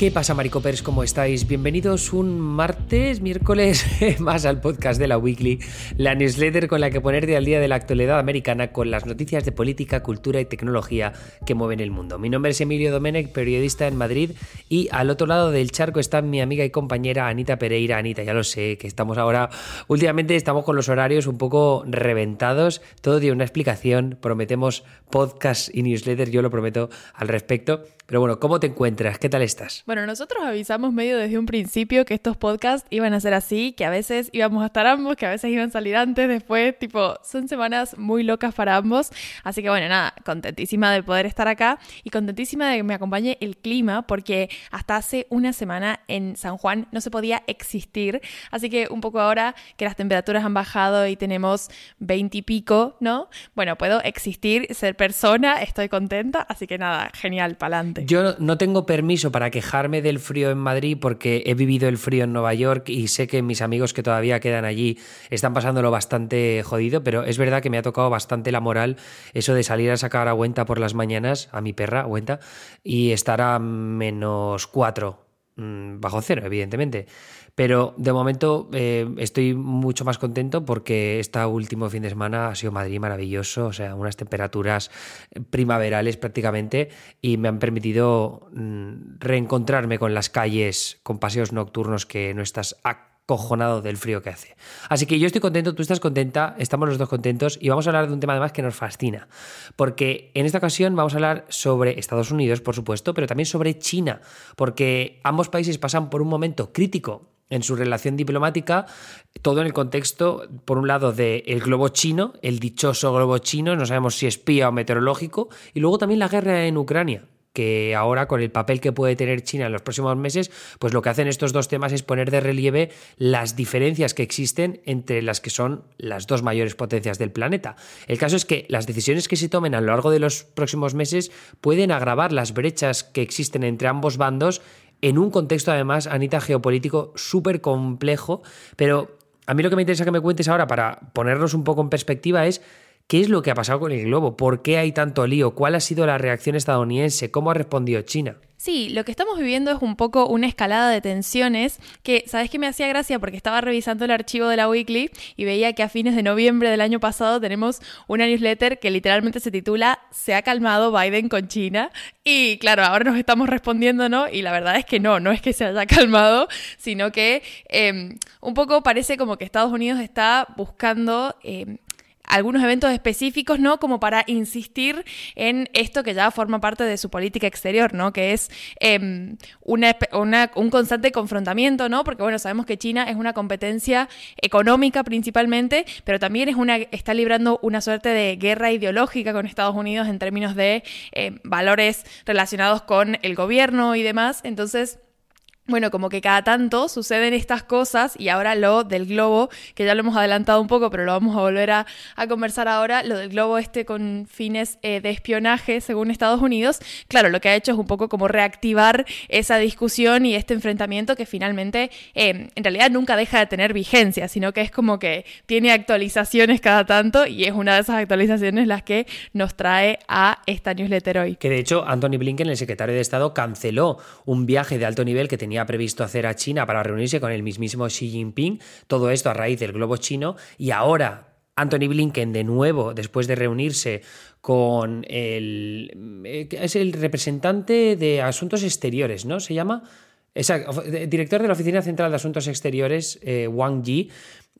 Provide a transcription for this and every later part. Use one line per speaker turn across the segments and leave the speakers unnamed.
¿Qué pasa, Maricopers? ¿Cómo estáis? Bienvenidos un martes, miércoles más al podcast de la Weekly, la newsletter con la que ponerte al día de la actualidad americana con las noticias de política, cultura y tecnología que mueven el mundo. Mi nombre es Emilio Domenech, periodista en Madrid, y al otro lado del charco está mi amiga y compañera Anita Pereira. Anita, ya lo sé, que estamos ahora, últimamente estamos con los horarios un poco reventados, todo dio una explicación, prometemos podcast y newsletter, yo lo prometo al respecto. Pero bueno, ¿cómo te encuentras? ¿Qué tal estás?
Bueno, nosotros avisamos medio desde un principio que estos podcasts iban a ser así, que a veces íbamos a estar ambos, que a veces iban a salir antes, después, tipo, son semanas muy locas para ambos. Así que bueno, nada, contentísima de poder estar acá y contentísima de que me acompañe el clima, porque hasta hace una semana en San Juan no se podía existir. Así que un poco ahora que las temperaturas han bajado y tenemos 20 y pico, ¿no? Bueno, puedo existir, ser persona, estoy contenta, así que nada, genial, pa'lante.
Yo no tengo permiso para quejarme del frío en Madrid porque he vivido el frío en Nueva York y sé que mis amigos que todavía quedan allí están pasándolo bastante jodido, pero es verdad que me ha tocado bastante la moral eso de salir a sacar a Cuenta por las mañanas, a mi perra, Cuenta, y estar a menos cuatro, mm, bajo cero, evidentemente. Pero de momento eh, estoy mucho más contento porque este último fin de semana ha sido Madrid maravilloso, o sea, unas temperaturas primaverales prácticamente y me han permitido mm, reencontrarme con las calles, con paseos nocturnos que no estás acojonado del frío que hace. Así que yo estoy contento, tú estás contenta, estamos los dos contentos y vamos a hablar de un tema además que nos fascina, porque en esta ocasión vamos a hablar sobre Estados Unidos, por supuesto, pero también sobre China, porque ambos países pasan por un momento crítico en su relación diplomática, todo en el contexto, por un lado, del globo chino, el dichoso globo chino, no sabemos si espía o meteorológico, y luego también la guerra en Ucrania que ahora con el papel que puede tener China en los próximos meses, pues lo que hacen estos dos temas es poner de relieve las diferencias que existen entre las que son las dos mayores potencias del planeta. El caso es que las decisiones que se tomen a lo largo de los próximos meses pueden agravar las brechas que existen entre ambos bandos en un contexto además, Anita, geopolítico súper complejo, pero a mí lo que me interesa que me cuentes ahora para ponernos un poco en perspectiva es qué es lo que ha pasado con el globo, por qué hay tanto lío, cuál ha sido la reacción estadounidense, cómo ha respondido China.
Sí, lo que estamos viviendo es un poco una escalada de tensiones que, ¿sabes qué me hacía gracia? Porque estaba revisando el archivo de la Weekly y veía que a fines de noviembre del año pasado tenemos una newsletter que literalmente se titula Se ha calmado Biden con China. Y claro, ahora nos estamos respondiendo, ¿no? Y la verdad es que no, no es que se haya calmado, sino que em, un poco parece como que Estados Unidos está buscando... Em, algunos eventos específicos, ¿no? Como para insistir en esto que ya forma parte de su política exterior, ¿no? Que es em, un constante confrontamiento, ¿no? Porque, bueno, sabemos que China es una competencia económica principalmente, pero también es una, está librando una suerte de guerra ideológica con Estados Unidos en términos de em, valores relacionados con el gobierno y demás. Entonces, bueno, como que cada tanto suceden estas cosas y ahora lo del globo, que ya lo hemos adelantado un poco, pero lo vamos a volver a, conversar ahora, lo del globo este con fines eh, de espionaje según Estados Unidos, claro, lo que ha hecho es un poco como reactivar esa discusión y este enfrentamiento que finalmente eh, en realidad nunca deja de tener vigencia, sino que es como que tiene actualizaciones cada tanto y es una de esas actualizaciones las que nos trae a esta newsletter hoy.
Que de hecho Anthony Blinken, el secretario de Estado, canceló un viaje de alto nivel que tenía previsto hacer a China para reunirse con el mismísimo Xi Jinping, todo esto a raíz del globo chino, y ahora Anthony Blinken de nuevo, después de reunirse con el... Eh, es el representante de Asuntos Exteriores, ¿no? Se llama... Exacto, director de la Oficina Central de Asuntos Exteriores, eh, Wang Yi,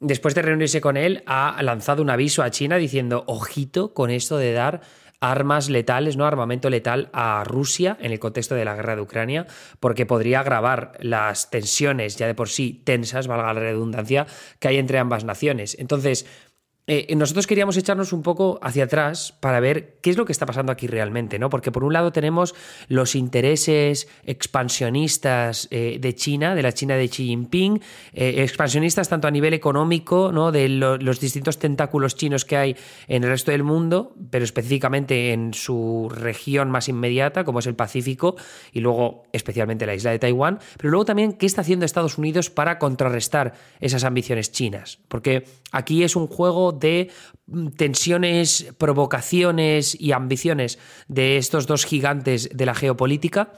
después de reunirse con él, ha lanzado un aviso a China diciendo, ojito con esto de dar armas letales, ¿no? Armamento letal a Rusia en el contexto de la guerra de Ucrania, porque podría agravar las tensiones ya de por sí tensas, valga la redundancia, que hay entre ambas naciones. Entonces, eh, nosotros queríamos echarnos un poco hacia atrás para ver qué es lo que está pasando aquí realmente, ¿no? Porque por un lado tenemos los intereses expansionistas eh, de China, de la China de Xi Jinping, eh, expansionistas tanto a nivel económico, ¿no? De los distintos tentáculos chinos que hay en el resto del mundo, pero específicamente en su región más inmediata, como es el Pacífico, y luego especialmente la isla de Taiwán, pero luego también qué está haciendo Estados Unidos para contrarrestar esas ambiciones chinas, porque aquí es un juego de mm, tensiones, provocaciones y ambiciones de estos dos gigantes de la geopolítica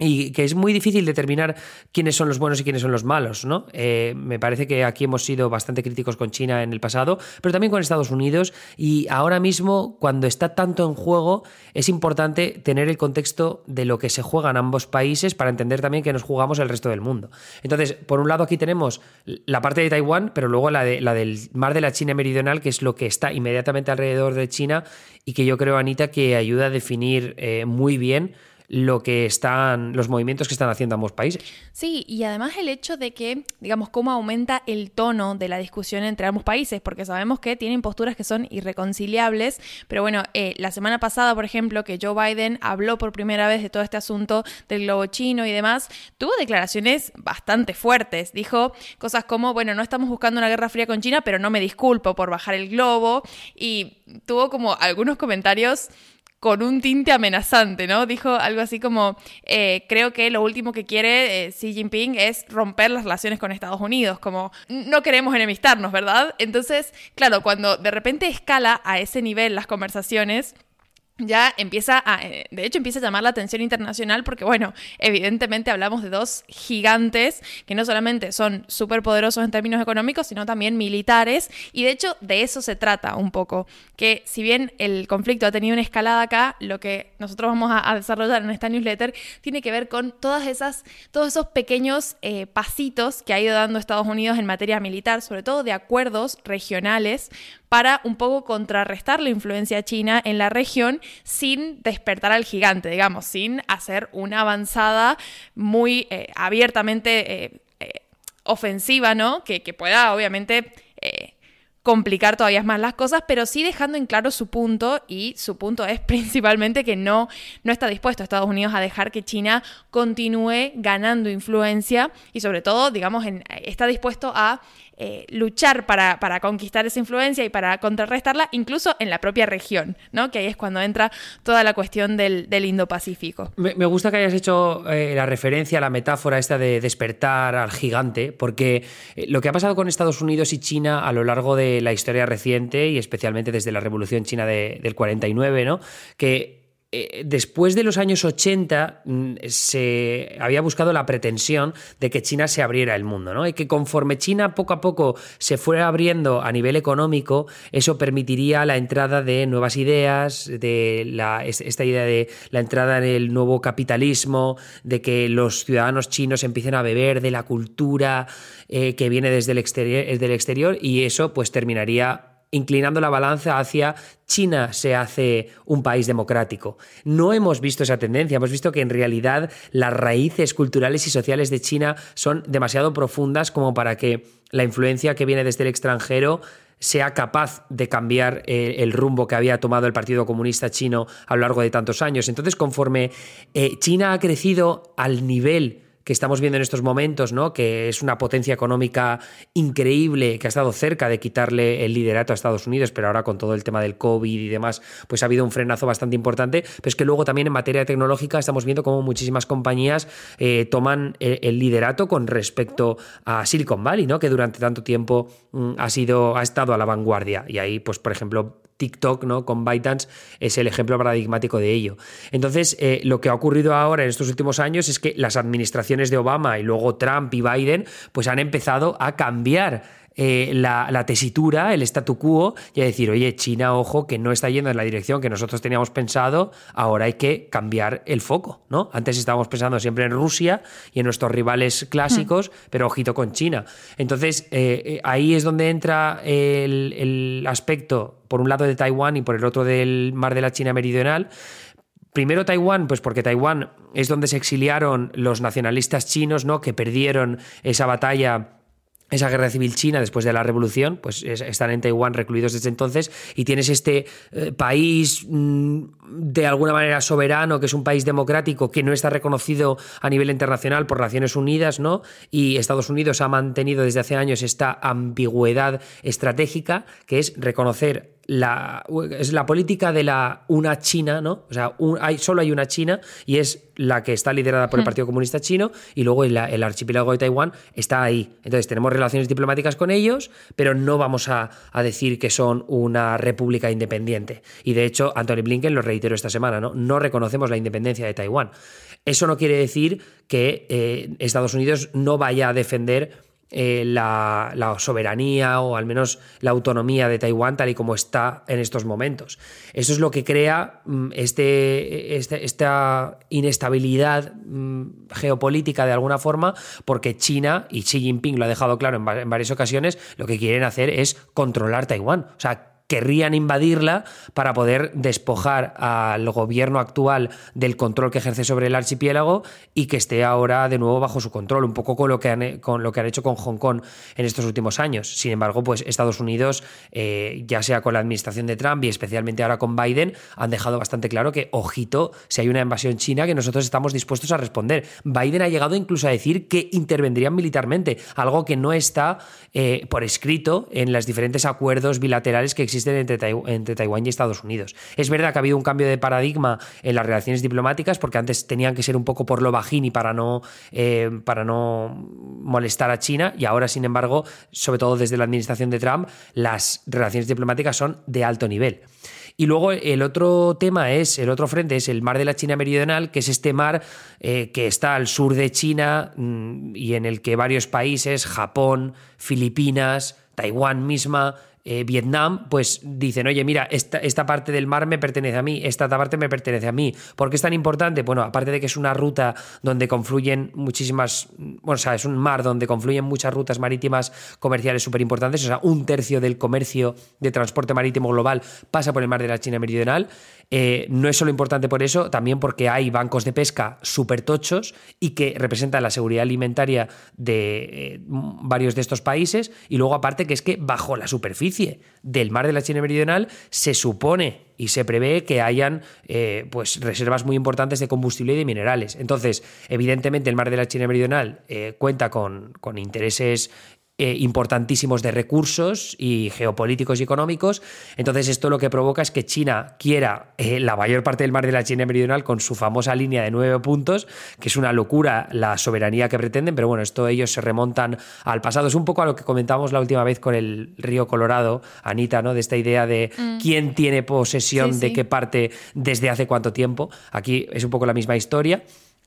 y que es muy difícil determinar quiénes son los buenos y quiénes son los malos, ¿no? Eh, me parece que aquí hemos sido bastante críticos con China en el pasado, pero también con Estados Unidos y ahora mismo cuando está tanto en juego es importante tener el contexto de lo que se juega en ambos países para entender también que nos jugamos el resto del mundo. Entonces, por un lado aquí tenemos la parte de Taiwán, pero luego la, de, la del mar de la China meridional, que es lo que está inmediatamente alrededor de China y que yo creo, Anita, que ayuda a definir eh, muy bien lo que están, los movimientos que están haciendo ambos países.
Sí, y además el hecho de que, digamos, cómo aumenta el tono de la discusión entre ambos países, porque sabemos que tienen posturas que son irreconciliables, pero bueno, eh, la semana pasada, por ejemplo, que Joe Biden habló por primera vez de todo este asunto del globo chino y demás, tuvo declaraciones bastante fuertes. Dijo cosas como, bueno, no estamos buscando una guerra fría con China, pero no me disculpo por bajar el globo, y tuvo como algunos comentarios con un tinte amenazante, ¿no? Dijo algo así como, eh, creo que lo último que quiere eh, Xi Jinping es romper las relaciones con Estados Unidos, como no queremos enemistarnos, ¿verdad? Entonces, claro, cuando de repente escala a ese nivel las conversaciones, ya empieza a, eh, de hecho empieza a llamar la atención internacional porque, bueno, evidentemente hablamos de dos gigantes que no solamente son súper poderosos en términos económicos, sino también militares, y de hecho de eso se trata un poco, que si bien el conflicto ha tenido una escalada acá, lo que nosotros vamos a, desarrollar en esta newsletter tiene que ver con todas esas, todos esos pequeños eh, pasitos que ha ido dando Estados Unidos en materia militar, sobre todo de acuerdos regionales para un poco contrarrestar la influencia china en la región sin despertar al gigante, digamos, sin hacer una avanzada muy eh, abiertamente eh, eh, ofensiva, ¿no? Que, pueda, obviamente complicar todavía más las cosas, pero sí dejando en claro su punto y su punto es principalmente que no, no está dispuesto Estados Unidos a dejar que China continúe ganando influencia y sobre todo, digamos, está dispuesto a eh, luchar para, conquistar esa influencia y para contrarrestarla, incluso en la propia región, ¿no? Que ahí es cuando entra toda la cuestión del, Indo-Pacífico.
Me, gusta que hayas hecho eh, la referencia, la metáfora esta de despertar al gigante, porque eh, lo que ha pasado con Estados Unidos y China a lo largo de la historia reciente, y especialmente desde la Revolución China del 49, ¿no? Que eh, después de los años 80 mm, se había buscado la pretensión de que China se abriera el mundo, ¿no? Y que conforme China poco a poco se fuera abriendo a nivel económico, eso permitiría la entrada de nuevas ideas, de esta idea de la entrada en el nuevo capitalismo, de que los ciudadanos chinos empiecen a beber de la cultura eh, que viene desde el, exterior, desde el exterior y eso pues terminaría inclinando la balanza hacia China se hace un país democrático. No hemos visto esa tendencia, hemos visto que en realidad las raíces culturales y sociales de China son demasiado profundas como para que la influencia que viene desde el extranjero sea capaz de cambiar eh, el rumbo que había tomado el Partido Comunista chino a lo largo de tantos años. Entonces, conforme eh, China ha crecido al nivel que estamos viendo en estos momentos, ¿no? que es una potencia económica increíble, que ha estado cerca de quitarle el liderato a Estados Unidos, pero ahora con todo el tema del COVID y demás, pues ha habido un frenazo bastante importante, pero es que luego también en materia tecnológica estamos viendo cómo muchísimas compañías eh, toman el, liderato con respecto a Silicon Valley, ¿no? que durante tanto tiempo mm, ha, sido, ha estado a la vanguardia. Y ahí, pues, por ejemplo, TikTok, ¿no? Con ByteDance es el ejemplo paradigmático de ello. Entonces, eh, lo que ha ocurrido ahora en estos últimos años es que las administraciones de Obama y luego Trump y Biden, pues han empezado a cambiar eh, la, tesitura, el statu quo, y a decir, oye, China, ojo, que no está yendo en la dirección que nosotros teníamos pensado, ahora hay que cambiar el foco, ¿no? Antes estábamos pensando siempre en Rusia y en nuestros rivales clásicos, hmm. pero ojito con China. Entonces, eh, eh, ahí es donde entra el, el aspecto, por un lado de Taiwán y por el otro del mar de la China meridional, Primero Taiwán, pues porque Taiwán es donde se exiliaron los nacionalistas chinos, ¿no? Que perdieron esa batalla esa guerra civil china después de la revolución, pues están en Taiwán recluidos desde entonces y tienes este eh, país mm, de alguna manera soberano, que es un país democrático que no está reconocido a nivel internacional por Naciones Unidas, ¿no? Y Estados Unidos ha mantenido desde hace años esta ambigüedad estratégica, que es reconocer la, es la política de la una China, ¿no? O sea, hay, solo hay una China y es la que está liderada por el Partido Comunista Chino y luego el, archipiélago de Taiwán está ahí. Entonces tenemos relaciones diplomáticas con ellos, pero no vamos a, decir que son una república independiente. Y de hecho, Anthony Blinken lo reiteró esta semana, ¿no? No reconocemos la independencia de Taiwán. Eso no quiere decir que eh, Estados Unidos no vaya a defender eh, la, soberanía o al menos la autonomía de Taiwán tal y como está en estos momentos. Eso es lo que crea mm, este, este, esta inestabilidad mm, geopolítica de alguna forma, porque China, y Xi Jinping lo ha dejado claro en, varias ocasiones, lo que quieren hacer es controlar Taiwán. Querrían invadirla para poder despojar al gobierno actual del control que ejerce sobre el archipiélago y que esté ahora de nuevo bajo su control, un poco con lo que han, con lo que han hecho con Hong Kong en estos últimos años. Sin embargo, pues Estados Unidos, eh, ya sea con la administración de Trump y especialmente ahora con Biden, han dejado bastante claro que, ojito, si hay una invasión china, que nosotros estamos dispuestos a responder. Biden ha llegado incluso a decir que intervendrían militarmente, algo que no está eh, por escrito en los diferentes acuerdos bilaterales que existen entre, Taiwán y Estados Unidos. Es verdad que ha habido un cambio de paradigma en las relaciones diplomáticas, porque antes tenían que ser un poco por lo bajín y para no, eh, para no molestar a China, y ahora, sin embargo, sobre todo desde la administración de Trump, las relaciones diplomáticas son de alto nivel. Y luego el otro tema es, el otro frente es el mar de la China Meridional, que es este mar eh, que está al sur de China mm, y en el que varios países, Japón, Filipinas, Taiwán misma, eh, Vietnam, pues dicen, oye, mira, esta, esta, parte del mar me pertenece a mí, esta parte me pertenece a mí. ¿Por qué es tan importante? Bueno, aparte de que es una ruta donde confluyen muchísimas, bueno, o sea, es un mar donde confluyen muchas rutas marítimas comerciales súper importantes, o sea, un tercio del comercio de transporte marítimo global pasa por el mar de la China Meridional. Eh, no es solo importante por eso, también porque hay bancos de pesca súper tochos y que representan la seguridad alimentaria de eh, varios de estos países. Y luego, aparte, que es que bajo la superficie del mar de la China Meridional se supone y se prevé que hayan eh, pues reservas muy importantes de combustible y de minerales. Entonces, evidentemente, el mar de la China Meridional cuenta con, con intereses eh, importantísimos de recursos y geopolíticos y económicos. Entonces esto lo que provoca es que China quiera eh, la mayor parte del mar de la China meridional con su famosa línea de nueve puntos, que es una locura la soberanía que pretenden, pero bueno, esto ellos se remontan al pasado. Es un poco a lo que comentábamos la última vez con el río Colorado, Anita, ¿no? De esta idea de mm. quién tiene posesión de qué parte desde hace cuánto tiempo. Aquí es un poco la misma historia.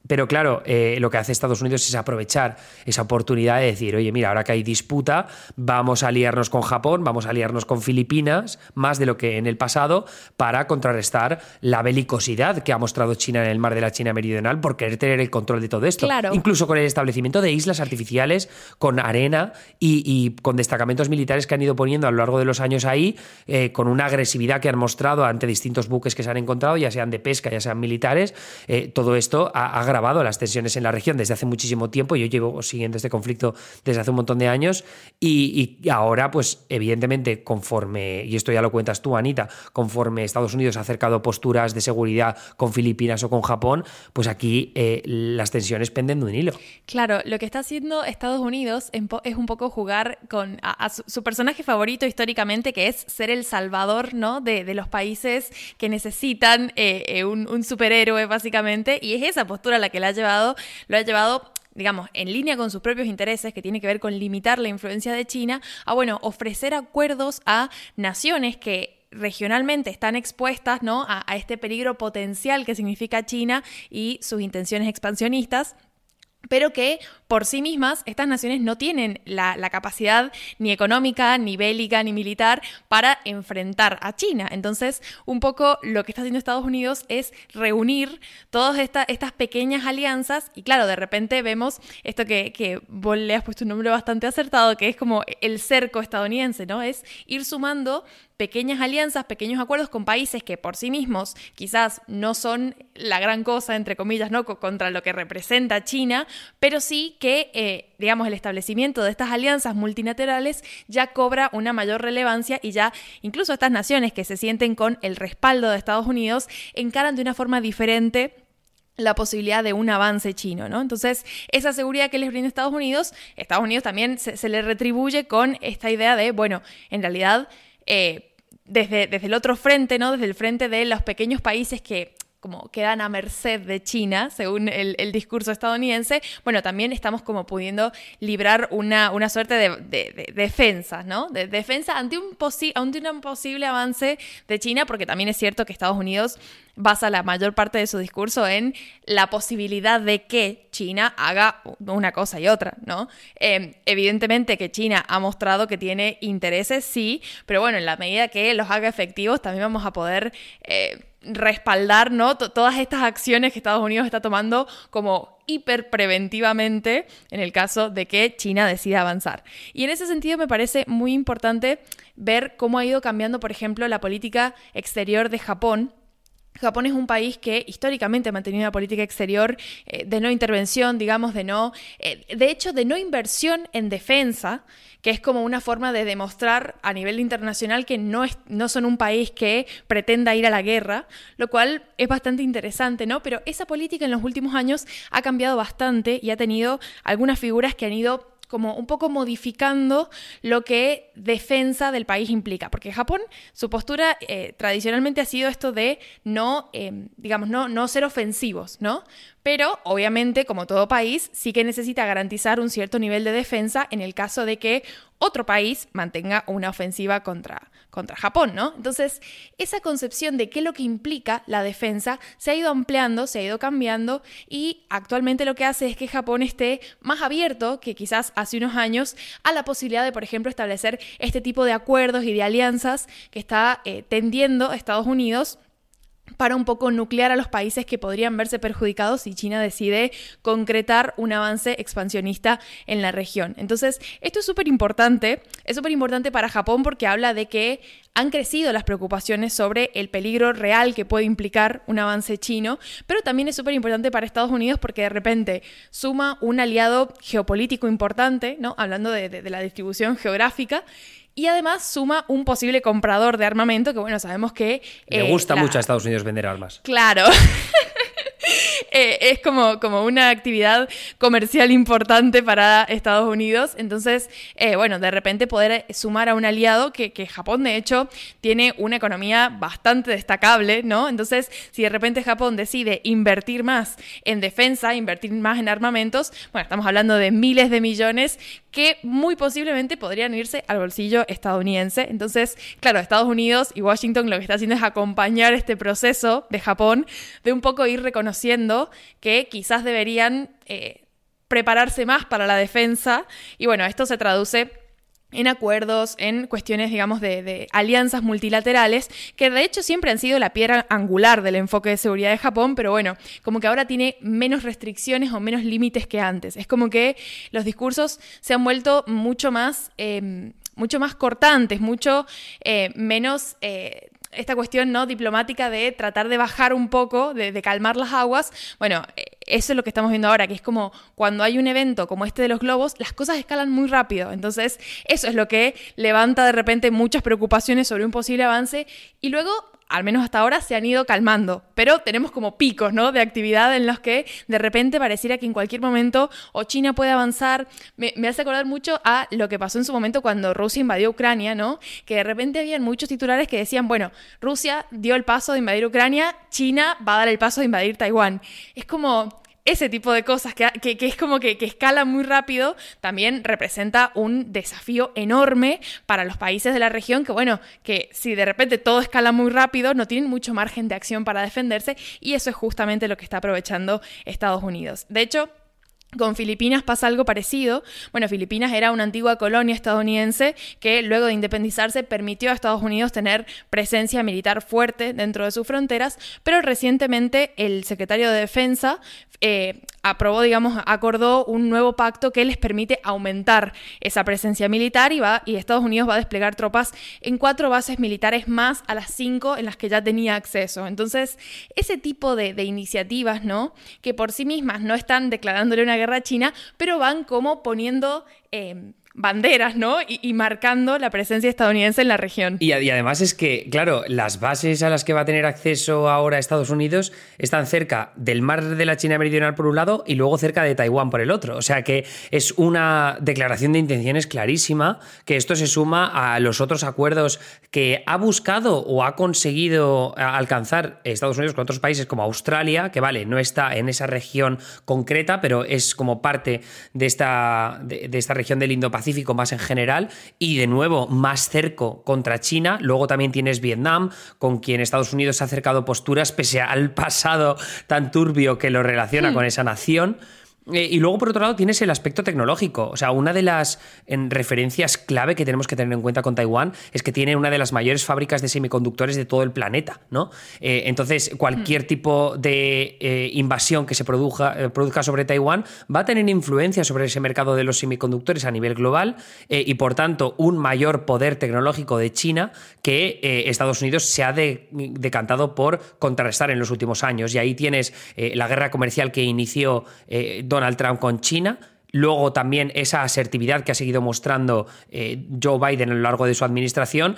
Pero claro, eh, lo que hace Estados Unidos es aprovechar esa oportunidad de decir, oye, mira, ahora que hay disputa, vamos a aliarnos con Japón, vamos a aliarnos con Filipinas, más de lo que en el pasado, para contrarrestar la belicosidad que ha mostrado China en el mar de la China Meridional por querer tener el control de todo esto. Incluso con el establecimiento de islas artificiales, con arena y, con destacamentos militares que han ido poniendo a lo largo de los años ahí, eh, con una agresividad que han mostrado ante distintos buques que se han encontrado, ya sean de pesca, ya sean militares. Eh, todo esto ha, ha grabado las tensiones en la región desde hace muchísimo tiempo. Yo llevo siguiendo este conflicto desde hace un montón de años y, ahora, pues evidentemente, conforme, y esto ya lo cuentas tú, Anita, conforme Estados Unidos ha acercado posturas de seguridad con Filipinas o con Japón, pues aquí eh, las tensiones penden de un hilo.
Claro, lo que está haciendo Estados Unidos es un poco jugar con su, personaje favorito históricamente, que es ser el salvador ¿no? de, los países que necesitan eh, eh, un, un superhéroe, básicamente, y es esa postura la que le ha llevado, lo ha llevado digamos, en línea con sus propios intereses, que tiene que ver con limitar la influencia de China, a, bueno, ofrecer acuerdos a naciones que regionalmente están expuestas ¿no? a, a este peligro potencial que significa China y sus intenciones expansionistas pero que por sí mismas estas naciones no tienen la, capacidad ni económica, ni bélica, ni militar para enfrentar a China. Entonces, un poco lo que está haciendo Estados Unidos es reunir todas estas pequeñas alianzas y claro, de repente vemos esto que, que vos le has puesto un nombre bastante acertado, que es como el cerco estadounidense, ¿no? Es ir sumando pequeñas alianzas, pequeños acuerdos con países que por sí mismos quizás no son la gran cosa, entre comillas, ¿no? contra lo que representa China, pero sí que, eh, digamos, el establecimiento de estas alianzas multilaterales ya cobra una mayor relevancia y ya incluso estas naciones que se sienten con el respaldo de Estados Unidos encaran de una forma diferente la posibilidad de un avance chino, ¿no? Entonces, esa seguridad que les brinda Estados Unidos, Estados Unidos también se, se le retribuye con esta idea de, bueno, en realidad eh, desde, desde el otro frente, ¿no? Desde el frente de los pequeños países que como quedan a merced de China, según el, discurso estadounidense, bueno, también estamos como pudiendo librar una, una suerte de, defensa, ¿no? De defensa ante un, ante un posible avance de China, porque también es cierto que Estados Unidos basa la mayor parte de su discurso en la posibilidad de que China haga una cosa y otra, ¿no? Em, evidentemente que China ha mostrado que tiene intereses, sí, pero bueno, en la medida que los haga efectivos, también vamos a poder... Eh, respaldar ¿no? todas estas acciones que Estados Unidos está tomando como hiper preventivamente en el caso de que China decida avanzar. Y en ese sentido me parece muy importante ver cómo ha ido cambiando, por ejemplo, la política exterior de Japón Japón es un país que históricamente ha mantenido una política exterior eh, de no intervención, digamos, de no, eh, de hecho, de no inversión en defensa, que es como una forma de demostrar a nivel internacional que no, es, no son un país que pretenda ir a la guerra, lo cual es bastante interesante, ¿no? Pero esa política en los últimos años ha cambiado bastante y ha tenido algunas figuras que han ido como un poco modificando lo que defensa del país implica. Porque Japón, su postura eh, tradicionalmente ha sido esto de no, eh, digamos, no, no ser ofensivos, ¿no? Pero obviamente, como todo país, sí que necesita garantizar un cierto nivel de defensa en el caso de que otro país mantenga una ofensiva contra, contra Japón, ¿no? Entonces, esa concepción de qué es lo que implica la defensa se ha ido ampliando, se ha ido cambiando y actualmente lo que hace es que Japón esté más abierto que quizás hace unos años a la posibilidad de, por ejemplo, establecer este tipo de acuerdos y de alianzas que está eh, tendiendo Estados Unidos para un poco nuclear a los países que podrían verse perjudicados si China decide concretar un avance expansionista en la región. Entonces, esto es súper importante, es súper importante para Japón porque habla de que han crecido las preocupaciones sobre el peligro real que puede implicar un avance chino, pero también es súper importante para Estados Unidos porque de repente suma un aliado geopolítico importante, ¿no? hablando de, de la distribución geográfica, y además suma un posible comprador de armamento que, bueno, sabemos que...
Le eh, gusta mucho a Estados Unidos vender armas.
Claro. Eh, es como, como una actividad comercial importante para Estados Unidos. Entonces, eh, bueno, de repente poder sumar a un aliado que, que, Japón, de hecho, tiene una economía bastante destacable, ¿no? Entonces, si de repente Japón decide invertir más en defensa, invertir más en armamentos, bueno, estamos hablando de miles de millones que muy posiblemente podrían irse al bolsillo estadounidense. Entonces, claro, Estados Unidos y Washington lo que está haciendo es acompañar este proceso de Japón de un poco ir reconociendo que quizás deberían eh, prepararse más para la defensa. Y bueno, esto se traduce en acuerdos, en cuestiones, digamos, de, alianzas multilaterales, que de hecho siempre han sido la piedra angular del enfoque de seguridad de Japón, pero bueno, como que ahora tiene menos restricciones o menos límites que antes. Es como que los discursos se han vuelto mucho más... Em, mucho más cortantes, mucho eh, menos eh, esta cuestión no diplomática de tratar de bajar un poco, de, calmar las aguas. Bueno, eso es lo que estamos viendo ahora, que es como cuando hay un evento como este de los globos, las cosas escalan muy rápido. Entonces, eso es lo que levanta de repente muchas preocupaciones sobre un posible avance y luego al menos hasta ahora, se han ido calmando. Pero tenemos como picos, ¿no? De actividad en los que de repente pareciera que en cualquier momento o China puede avanzar. Me, hace acordar mucho a lo que pasó en su momento cuando Rusia invadió Ucrania, ¿no? Que de repente habían muchos titulares que decían, bueno, Rusia dio el paso de invadir Ucrania, China va a dar el paso de invadir Taiwán. Es como ese tipo de cosas que, es como que, que, escala muy rápido, también representa un desafío enorme para los países de la región que, bueno, que si de repente todo escala muy rápido, no tienen mucho margen de acción para defenderse y eso es justamente lo que está aprovechando Estados Unidos. De hecho, con Filipinas pasa algo parecido. Bueno, Filipinas era una antigua colonia estadounidense que luego de independizarse permitió a Estados Unidos tener presencia militar fuerte dentro de sus fronteras, pero recientemente el secretario de Defensa eh, aprobó, digamos, acordó un nuevo pacto que les permite aumentar esa presencia militar y, va, y Estados Unidos va a desplegar tropas en cuatro bases militares más a las cinco en las que ya tenía acceso. Entonces, ese tipo de, iniciativas, ¿no? Que por sí mismas no están declarándole una guerra a China, pero van como poniendo... Eh, banderas, ¿no? Y, marcando la presencia estadounidense en la región.
Y, además es que, claro, las bases a las que va a tener acceso ahora Estados Unidos están cerca del mar de la China Meridional por un lado y luego cerca de Taiwán por el otro. O sea que es una declaración de intenciones clarísima, que esto se suma a los otros acuerdos que ha buscado o ha conseguido alcanzar Estados Unidos con otros países como Australia, que vale, no está en esa región concreta, pero es como parte de esta, de, esta región del Indo-Pacífico Pacífico más en general y de nuevo más cerco contra China. Luego también tienes Vietnam, con quien Estados Unidos ha acercado posturas pese al pasado tan turbio que lo relaciona hmm. con esa nación. Eh, y luego, por otro lado, tienes el aspecto tecnológico. O sea, una de las referencias clave que tenemos que tener en cuenta con Taiwán es que tiene una de las mayores fábricas de semiconductores de todo el planeta, ¿no? Eh, entonces, cualquier mm. tipo de eh, invasión que se produzca, produzca, sobre Taiwán va a tener influencia sobre ese mercado de los semiconductores a nivel global y, por tanto, un mayor poder tecnológico de China que Estados Unidos se ha decantado por contrarrestar en los últimos años. Y ahí tienes la guerra comercial que inició Donald Trump con China, luego también esa asertividad que ha seguido mostrando eh, Joe Biden a lo largo de su administración,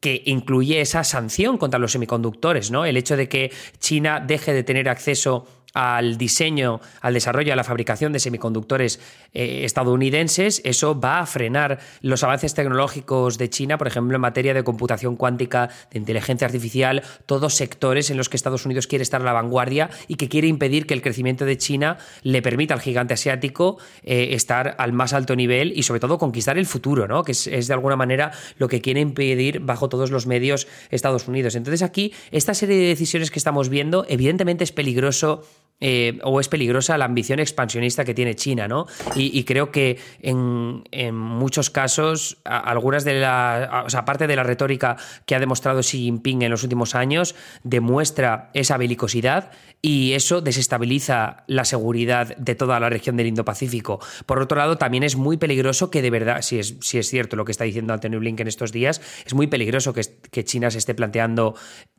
que incluye esa sanción contra los semiconductores, ¿no? El hecho de que China deje de tener acceso al diseño, al desarrollo, a la fabricación de semiconductores eh, estadounidenses, eso va a frenar los avances tecnológicos de China, por ejemplo, en materia de computación cuántica, de inteligencia artificial, todos sectores en los que Estados Unidos quiere estar a la vanguardia y que quiere impedir que el crecimiento de China le permita al gigante asiático eh, estar al más alto nivel y sobre todo conquistar el futuro, ¿no? que es, es de alguna manera lo que quiere impedir bajo todos los medios Estados Unidos. Entonces aquí, esta serie de decisiones que estamos viendo, evidentemente es peligroso eh, o es peligrosa la ambición expansionista que tiene China, ¿no? Y, creo que en, muchos casos, algunas de las. O sea, aparte de la retórica que ha demostrado Xi Jinping en los últimos años, demuestra esa belicosidad y eso desestabiliza la seguridad de toda la región del Indo-Pacífico. Por otro lado, también es muy peligroso que de verdad, si es, si es cierto lo que está diciendo Antonio Blinken estos días, es muy peligroso que, que China se esté planteando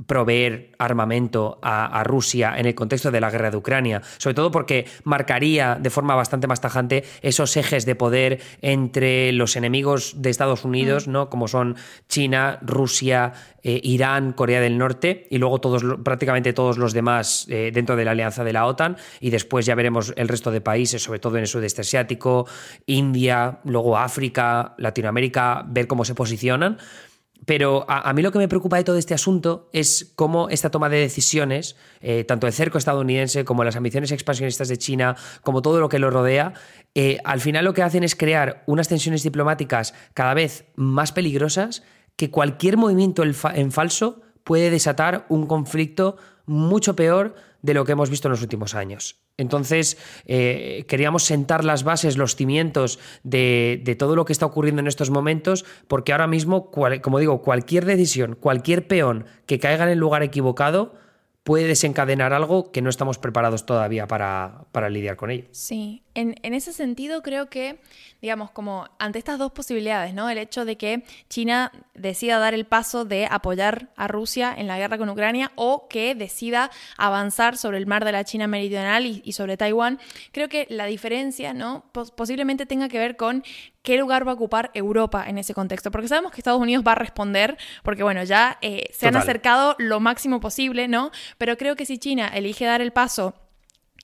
proveer armamento a, a Rusia en el contexto de la guerra de Ucrania sobre todo porque marcaría de forma bastante más tajante esos ejes de poder entre los enemigos de Estados Unidos, mm. ¿no? como son China, Rusia, eh, Irán, Corea del Norte y luego todos, prácticamente todos los demás eh, dentro de la alianza de la OTAN y después ya veremos el resto de países, sobre todo en el sudeste asiático, India, luego África, Latinoamérica, ver cómo se posicionan. Pero a, mí lo que me preocupa de todo este asunto es cómo esta toma de decisiones, eh, tanto el cerco estadounidense como las ambiciones expansionistas de China, como todo lo que lo rodea, eh, al final lo que hacen es crear unas tensiones diplomáticas cada vez más peligrosas que cualquier movimiento en falso puede desatar un conflicto mucho peor de lo que hemos visto en los últimos años. Entonces, eh, queríamos sentar las bases, los cimientos de, de, todo lo que está ocurriendo en estos momentos, porque ahora mismo, como digo, cualquier decisión, cualquier peón que caiga en el lugar equivocado, puede desencadenar algo que no estamos preparados todavía para, para lidiar con ello.
Sí, en, en, ese sentido creo que, digamos, como ante estas dos posibilidades, ¿no? El hecho de que China decida dar el paso de apoyar a Rusia en la guerra con Ucrania o que decida avanzar sobre el mar de la China meridional y, sobre Taiwán, creo que la diferencia, ¿no? posiblemente tenga que ver con qué lugar va a ocupar Europa en ese contexto. Porque sabemos que Estados Unidos va a responder, porque bueno, ya eh, se han acercado lo máximo posible, ¿no? Pero creo que si China elige dar el paso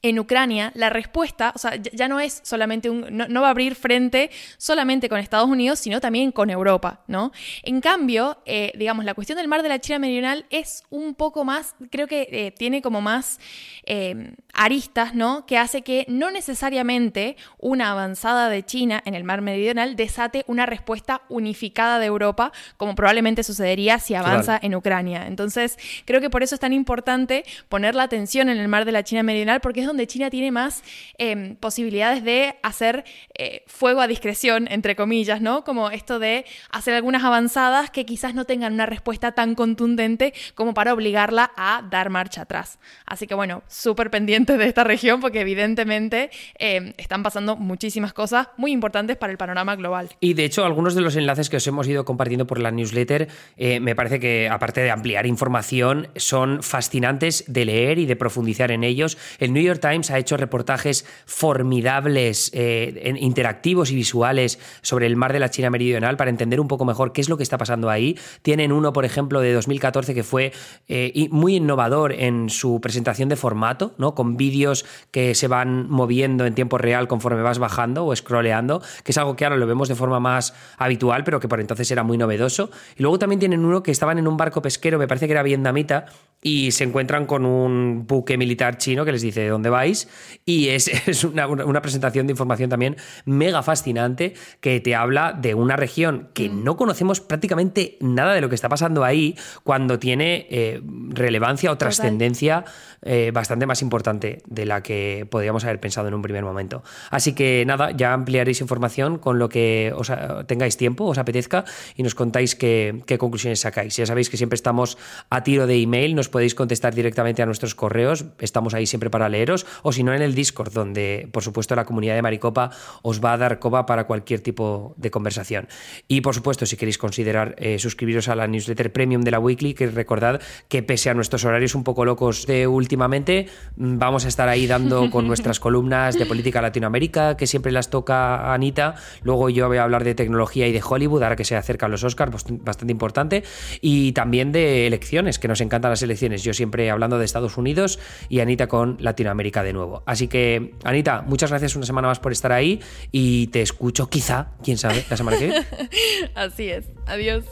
en Ucrania, la respuesta, o sea, ya no es solamente un, no, va a abrir frente solamente con Estados Unidos, sino también con Europa, ¿no? En cambio, eh, digamos, la cuestión del mar de la China Meridional es un poco más, creo que eh, tiene como más eh, aristas, ¿no? Que hace que no necesariamente una avanzada de China en el mar meridional desate una respuesta unificada de Europa, como probablemente sucedería si avanza en Ucrania. Entonces, creo que por eso es tan importante poner la atención en el mar de la China Meridional, porque es donde donde China tiene más em, posibilidades de hacer eh, fuego a discreción, entre comillas, ¿no? Como esto de hacer algunas avanzadas que quizás no tengan una respuesta tan contundente como para obligarla a dar marcha atrás. Así que bueno, súper pendiente de esta región porque evidentemente em, están pasando muchísimas cosas muy importantes para el panorama global.
Y de hecho, algunos de los enlaces que os hemos ido compartiendo por la newsletter, eh, me parece que aparte de ampliar información, son fascinantes de leer y de profundizar en ellos. El New York Times ha hecho reportajes formidables, eh, interactivos y visuales sobre el mar de la China Meridional para entender un poco mejor qué es lo que está pasando ahí. Tienen uno, por ejemplo, de 2014 que fue eh, muy innovador en su presentación de formato, ¿no? con vídeos que se van moviendo en tiempo real conforme vas bajando o scrolleando, que es algo que ahora lo vemos de forma más habitual, pero que por entonces era muy novedoso. Y luego también tienen uno que estaban en un barco pesquero, me parece que era vietnamita, y se encuentran con un buque militar chino que les dice dónde vais y es, es una, una, presentación de información también mega fascinante que te habla de una región que mm. no conocemos prácticamente nada de lo que está pasando ahí cuando tiene eh, relevancia o trascendencia eh, bastante más importante de la que podríamos haber pensado en un primer momento. Así que nada, ya ampliaréis información con lo que os tengáis tiempo, os apetezca y nos contáis qué, qué conclusiones sacáis. Ya sabéis que siempre estamos a tiro de email, nos podéis contestar directamente a nuestros correos, estamos ahí siempre para leeros, o si no en el Discord, donde por supuesto la comunidad de Maricopa os va a dar coba para cualquier tipo de conversación. Y por supuesto, si queréis considerar eh, suscribiros a la newsletter premium de la Weekly, que recordad que pese a nuestros horarios un poco locos de últimamente, mm, vamos a estar ahí dando con nuestras columnas de política Latinoamérica, que siempre las toca Anita. Luego yo voy a hablar de tecnología y de Hollywood, ahora que se acercan los Oscars, bastante importante. Y también de elecciones, que nos encantan las elecciones yo siempre hablando de Estados Unidos y Anita con Latinoamérica de nuevo. Así que, Anita, muchas gracias una semana más por estar ahí y te escucho quizá, quién sabe, la semana que viene.
Así es. Adiós.